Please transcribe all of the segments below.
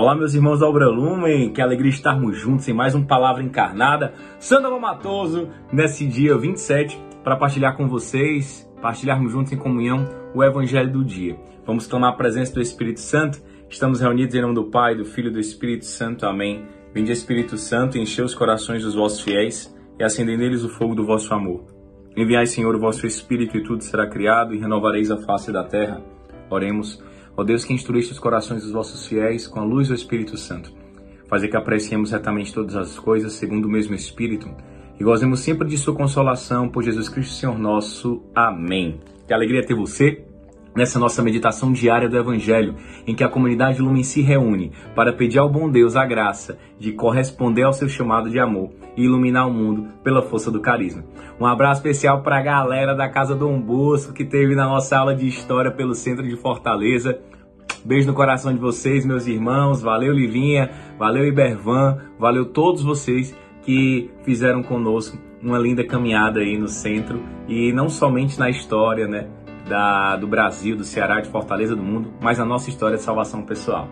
Olá, meus irmãos da Obra Lumen, que alegria estarmos juntos em mais um Palavra Encarnada. Sandra Matoso, nesse dia 27, para partilhar com vocês, partilharmos juntos em comunhão o Evangelho do dia. Vamos clamar a presença do Espírito Santo. Estamos reunidos em nome do Pai, do Filho e do Espírito Santo. Amém. Vinde, Espírito Santo, encher os corações dos vossos fiéis e acendei neles o fogo do vosso amor. Enviai, Senhor, o vosso Espírito e tudo será criado e renovareis a face da terra. Oremos. Ó Deus que instruíste os corações dos vossos fiéis com a luz do Espírito Santo. Fazer que apreciemos retamente todas as coisas segundo o mesmo Espírito e gozemos sempre de sua consolação por Jesus Cristo, Senhor nosso. Amém. Que alegria ter você nessa nossa meditação diária do Evangelho, em que a comunidade Lumen se reúne para pedir ao bom Deus a graça de corresponder ao seu chamado de amor e iluminar o mundo pela força do carisma. Um abraço especial para a galera da Casa Dom Bosco que teve na nossa aula de História pelo Centro de Fortaleza. Beijo no coração de vocês, meus irmãos. Valeu, Livinha. Valeu, Ibervan. Valeu todos vocês que fizeram conosco uma linda caminhada aí no centro e não somente na história, né, da, do Brasil, do Ceará, de Fortaleza, do mundo, mas na nossa história de salvação pessoal.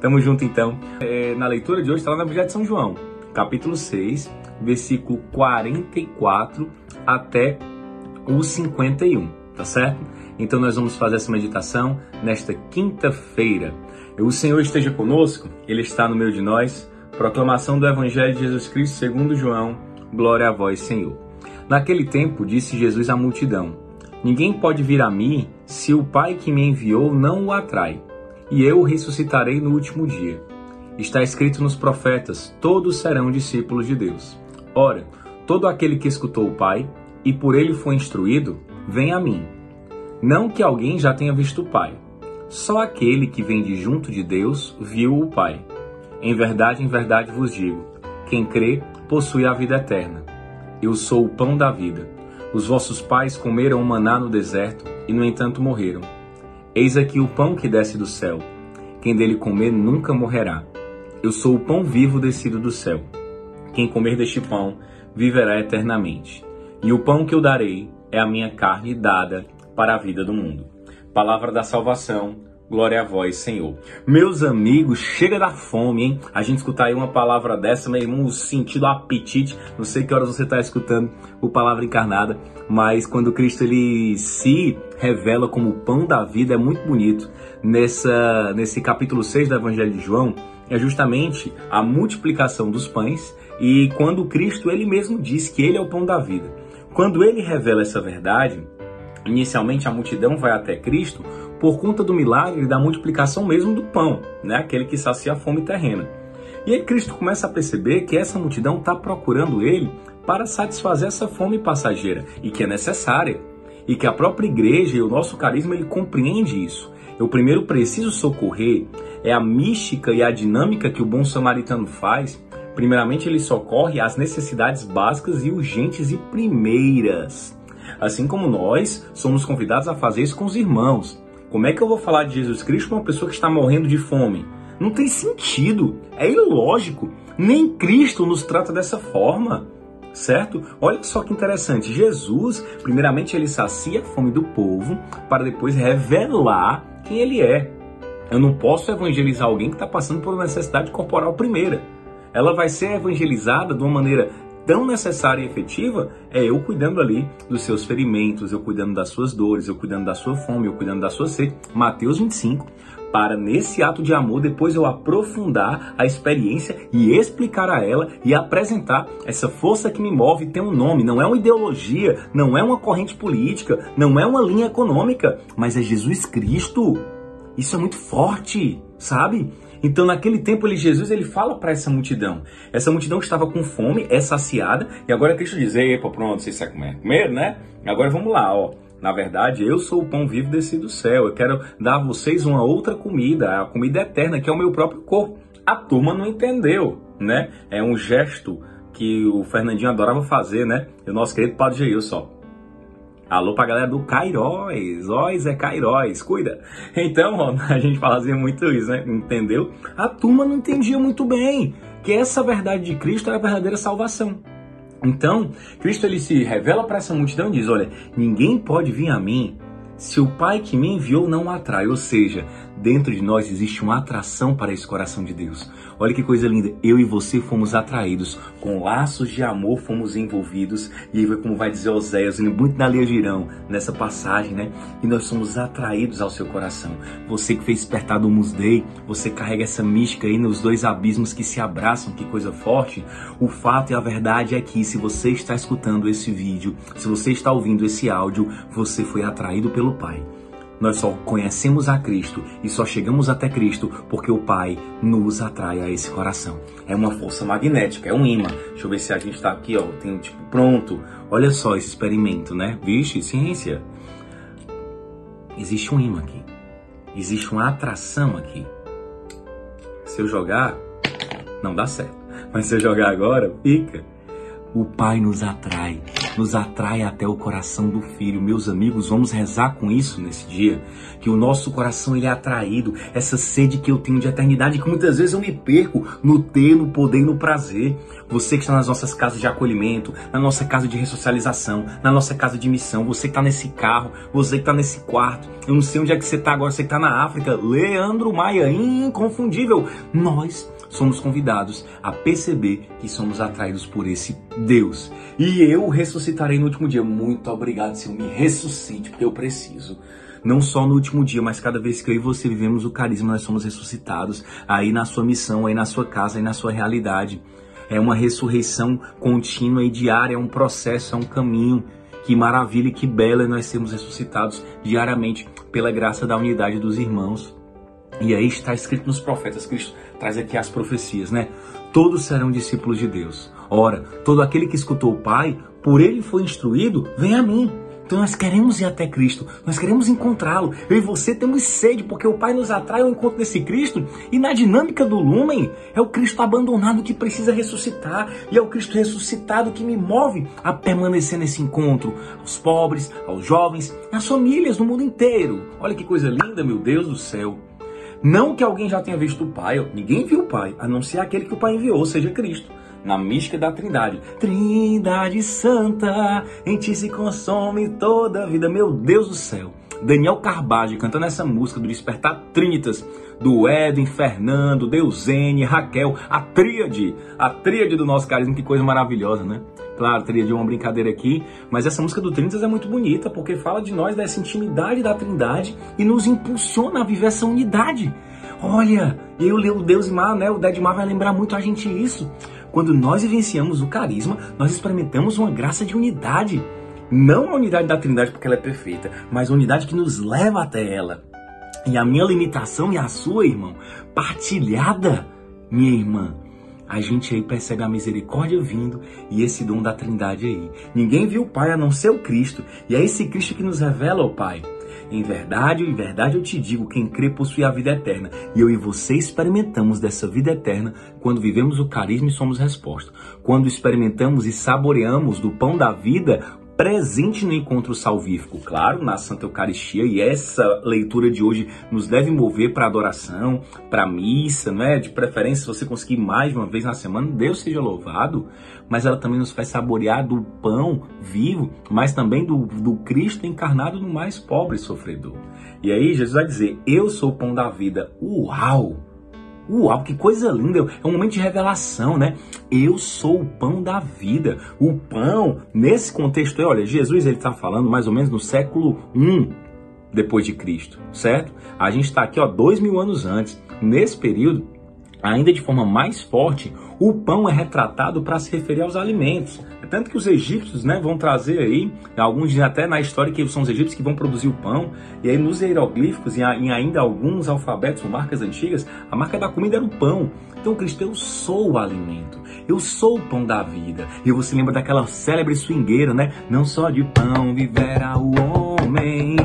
Tamo junto então. É, na leitura de hoje está lá na Bíblia de São João, capítulo 6, versículo 44 até o 51, tá certo? Então nós vamos fazer essa meditação nesta quinta-feira. O Senhor esteja conosco, Ele está no meio de nós. Proclamação do Evangelho de Jesus Cristo segundo João. Glória a vós, Senhor. Naquele tempo disse Jesus à multidão: Ninguém pode vir a mim se o Pai que me enviou não o atrai, e eu o ressuscitarei no último dia. Está escrito nos profetas: todos serão discípulos de Deus. Ora, todo aquele que escutou o Pai e por ele foi instruído, vem a mim. Não que alguém já tenha visto o Pai. Só aquele que vem de junto de Deus viu o Pai. Em verdade, em verdade vos digo: quem crê possui a vida eterna. Eu sou o pão da vida. Os vossos pais comeram maná no deserto e, no entanto, morreram. Eis aqui o pão que desce do céu. Quem dele comer nunca morrerá. Eu sou o pão vivo descido do céu. Quem comer deste pão viverá eternamente. E o pão que eu darei é a minha carne dada para a vida do mundo. Palavra da salvação. Glória a vós, Senhor. Meus amigos, chega da fome, hein? A gente escutar aí uma palavra dessa, meu irmão, o sentido apetite. Não sei que horas você está escutando o Palavra Encarnada, mas quando Cristo ele se revela como o pão da vida, é muito bonito. Nessa, nesse capítulo 6 do Evangelho de João, é justamente a multiplicação dos pães e quando Cristo ele mesmo diz que ele é o pão da vida. Quando ele revela essa verdade, inicialmente a multidão vai até Cristo por conta do milagre da multiplicação mesmo do pão, né? aquele que sacia a fome terrena. E aí Cristo começa a perceber que essa multidão está procurando ele para satisfazer essa fome passageira e que é necessária. E que a própria igreja e o nosso carisma ele compreende isso. Eu primeiro preciso socorrer é a mística e a dinâmica que o bom samaritano faz. Primeiramente ele socorre às necessidades básicas e urgentes e primeiras. Assim como nós somos convidados a fazer isso com os irmãos. Como é que eu vou falar de Jesus Cristo para uma pessoa que está morrendo de fome? Não tem sentido, é ilógico. Nem Cristo nos trata dessa forma, certo? Olha só que interessante. Jesus, primeiramente, ele sacia a fome do povo para depois revelar quem ele é. Eu não posso evangelizar alguém que está passando por uma necessidade corporal primeira. Ela vai ser evangelizada de uma maneira tão necessária e efetiva é eu cuidando ali dos seus ferimentos, eu cuidando das suas dores, eu cuidando da sua fome, eu cuidando da sua sede. Mateus 25. Para nesse ato de amor depois eu aprofundar a experiência e explicar a ela e apresentar essa força que me move tem um nome, não é uma ideologia, não é uma corrente política, não é uma linha econômica, mas é Jesus Cristo. Isso é muito forte, sabe? Então, naquele tempo, ele, Jesus ele fala para essa multidão. Essa multidão estava com fome, é saciada, e agora Cristo diz: Epa, pronto, vocês sabem comer, comer, né? Agora vamos lá, ó. Na verdade, eu sou o pão vivo descido do céu. Eu quero dar a vocês uma outra comida, a comida eterna, que é o meu próprio corpo. A turma não entendeu, né? É um gesto que o Fernandinho adorava fazer, né? E o nosso querido Padre Geilson, Alô pra galera do Cairóis, Ois é Cairóis, cuida. Então, ó, a gente fazia muito isso, né? Entendeu? A turma não entendia muito bem que essa verdade de Cristo era a verdadeira salvação. Então, Cristo ele se revela para essa multidão e diz: Olha, ninguém pode vir a mim se o Pai que me enviou não atrai. Ou seja, dentro de nós existe uma atração para esse coração de Deus. Olha que coisa linda. Eu e você fomos atraídos, com laços de amor fomos envolvidos. E aí como vai dizer Oséias, muito na Leia Girão, nessa passagem, né? E nós somos atraídos ao seu coração. Você que fez despertar do Musdei, você carrega essa mística aí nos dois abismos que se abraçam, que coisa forte. O fato e a verdade é que se você está escutando esse vídeo, se você está ouvindo esse áudio, você foi atraído pelo Pai. Nós só conhecemos a Cristo e só chegamos até Cristo porque o Pai nos atrai a esse coração. É uma força magnética, é um imã. Deixa eu ver se a gente está aqui, ó. Tem tipo pronto. Olha só esse experimento, né? Vixe, ciência. Existe um imã aqui. Existe uma atração aqui. Se eu jogar, não dá certo. Mas se eu jogar agora, fica. O Pai nos atrai nos atrai até o coração do Filho. Meus amigos, vamos rezar com isso nesse dia, que o nosso coração ele é atraído, essa sede que eu tenho de eternidade, que muitas vezes eu me perco no ter, no poder no prazer. Você que está nas nossas casas de acolhimento, na nossa casa de ressocialização, na nossa casa de missão, você que está nesse carro, você que está nesse quarto, eu não sei onde é que você está agora, você que está na África, Leandro Maia, inconfundível. Nós somos convidados a perceber que somos atraídos por esse Deus. E eu ressuscitarei no último dia. Muito obrigado, Senhor. Me ressuscite, porque eu preciso. Não só no último dia, mas cada vez que eu e você vivemos o carisma, nós somos ressuscitados. Aí na sua missão, aí na sua casa, aí na sua realidade. É uma ressurreição contínua e diária, é um processo, é um caminho. Que maravilha e que bela é nós sermos ressuscitados diariamente pela graça da unidade dos irmãos. E aí está escrito nos profetas, Cristo traz aqui as profecias, né? Todos serão discípulos de Deus. Ora, todo aquele que escutou o Pai, por ele foi instruído, vem a mim. Então nós queremos ir até Cristo, nós queremos encontrá-lo. Eu e você temos sede, porque o Pai nos atrai ao encontro desse Cristo. E na dinâmica do lumen, é o Cristo abandonado que precisa ressuscitar. E é o Cristo ressuscitado que me move a permanecer nesse encontro. Aos pobres, aos jovens, às famílias no mundo inteiro. Olha que coisa linda, meu Deus do céu. Não que alguém já tenha visto o Pai, ninguém viu o Pai, a não ser aquele que o Pai enviou, ou seja, Cristo. Na mística da Trindade. Trindade Santa, em ti se consome toda a vida. Meu Deus do céu. Daniel Carbage cantando essa música do Despertar Trinitas, do Edwin, Fernando, Deusene, Raquel, a tríade, a tríade do nosso carisma, que coisa maravilhosa, né? Claro, teria de uma brincadeira aqui, mas essa música do Trinitas é muito bonita porque fala de nós, dessa intimidade da Trindade e nos impulsiona a viver essa unidade. Olha, eu leio o Deus Mar, né? O Dead Mar vai lembrar muito a gente isso. Quando nós vivenciamos o carisma, nós experimentamos uma graça de unidade. Não a unidade da Trindade porque ela é perfeita, mas a unidade que nos leva até ela. E a minha limitação e a sua, irmão, partilhada, minha irmã, a gente aí percebe a misericórdia vindo e esse dom da Trindade aí. Ninguém viu o Pai a não ser o Cristo, e é esse Cristo que nos revela o Pai. Em verdade, em verdade eu te digo, quem crê possui a vida eterna. E eu e você experimentamos dessa vida eterna quando vivemos o carisma e somos resposta. Quando experimentamos e saboreamos do pão da vida presente no encontro salvífico, claro, na Santa Eucaristia, e essa leitura de hoje nos deve mover para adoração, para missa, não é? De preferência, se você conseguir mais uma vez na semana, Deus seja louvado, mas ela também nos faz saborear do pão vivo, mas também do, do Cristo encarnado no mais pobre sofredor. E aí Jesus vai dizer: Eu sou o pão da vida. Uau! Uau, que coisa linda! É um momento de revelação, né? Eu sou o pão da vida. O pão, nesse contexto, olha, Jesus ele está falando mais ou menos no século I depois de Cristo, certo? A gente está aqui, ó, dois mil anos antes. Nesse período, ainda de forma mais forte, o pão é retratado para se referir aos alimentos. É tanto que os egípcios né, vão trazer aí, alguns até na história que são os egípcios que vão produzir o pão, e aí nos hieroglíficos e em ainda alguns alfabetos ou marcas antigas, a marca da comida era o pão. Então, Cristo, eu sou o alimento, eu sou o pão da vida. E você lembra daquela célebre swingueira, né? Não só de pão viverá o homem,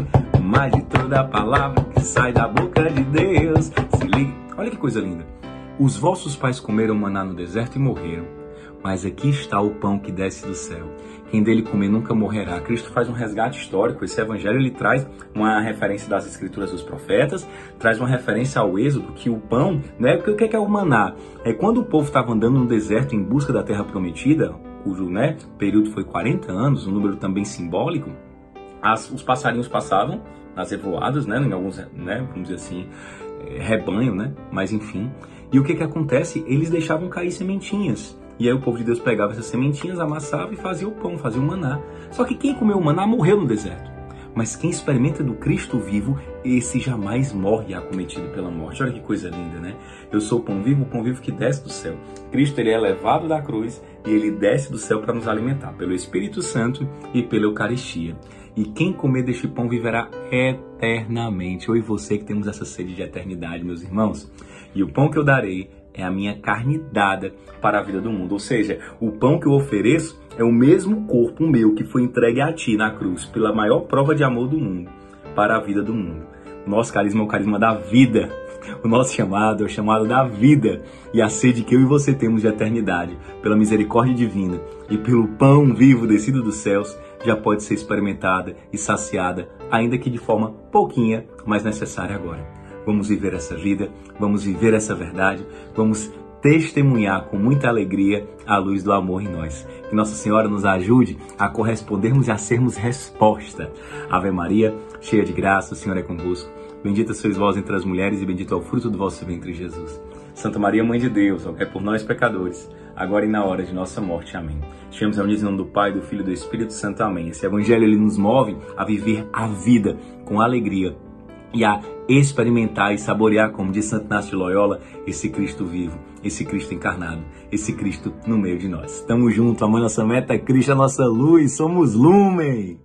mas de toda a palavra que sai da boca de Deus. Se liga, olha que coisa linda. Os vossos pais comeram maná no deserto e morreram. Mas aqui está o pão que desce do céu. Quem dele comer nunca morrerá. Cristo faz um resgate histórico. Esse evangelho ele traz uma referência das escrituras dos profetas, traz uma referência ao Êxodo, que o pão, né? Porque o que é, o maná? É quando o povo estava andando no deserto em busca da terra prometida, cujo né, período foi 40 anos, um número também simbólico, as, os passarinhos passavam nas revoadas, né? Em alguns, né? Vamos dizer assim, é, rebanho, né? Mas enfim. E o que que acontece? Eles deixavam cair sementinhas. E aí o povo de Deus pegava essas sementinhas, amassava e fazia o pão, fazia o maná. Só que quem comeu o maná morreu no deserto. Mas quem experimenta do Cristo vivo, esse jamais morre acometido pela morte. Olha que coisa linda, né? Eu sou o pão vivo, o pão vivo que desce do céu. Cristo ele é levado da cruz e ele desce do céu para nos alimentar pelo Espírito Santo e pela Eucaristia. E quem comer deste pão viverá eternamente. Eu e você que temos essa sede de eternidade, meus irmãos. E o pão que eu darei é a minha carne dada para a vida do mundo. Ou seja, o pão que eu ofereço é o mesmo corpo meu que foi entregue a ti na cruz pela maior prova de amor do mundo para a vida do mundo. Nosso carisma é o carisma da vida. O nosso chamado é o chamado da vida e a sede que eu e você temos de eternidade, pela misericórdia divina e pelo pão vivo descido dos céus, já pode ser experimentada e saciada, ainda que de forma pouquinha, mas necessária agora. Vamos viver essa vida, vamos viver essa verdade, vamos testemunhar com muita alegria a luz do amor em nós. Que Nossa Senhora nos ajude a correspondermos e a sermos resposta. Ave Maria, cheia de graça, o Senhor é convosco. Bendita sois vós entre as mulheres e bendito é o fruto do vosso ventre, Jesus. Santa Maria, Mãe de Deus, rogai por nós, pecadores, agora e na hora de nossa morte. Amém. Reunidos em nome do Pai, do Filho e do Espírito Santo. Amém. Esse Evangelho ele nos move a viver a vida com alegria e a experimentar e saborear, como diz Santo Inácio de Loyola, esse Cristo vivo, esse Cristo encarnado, esse Cristo no meio de nós. Estamos juntos, a nossa meta é Cristo, a nossa luz, somos lumen.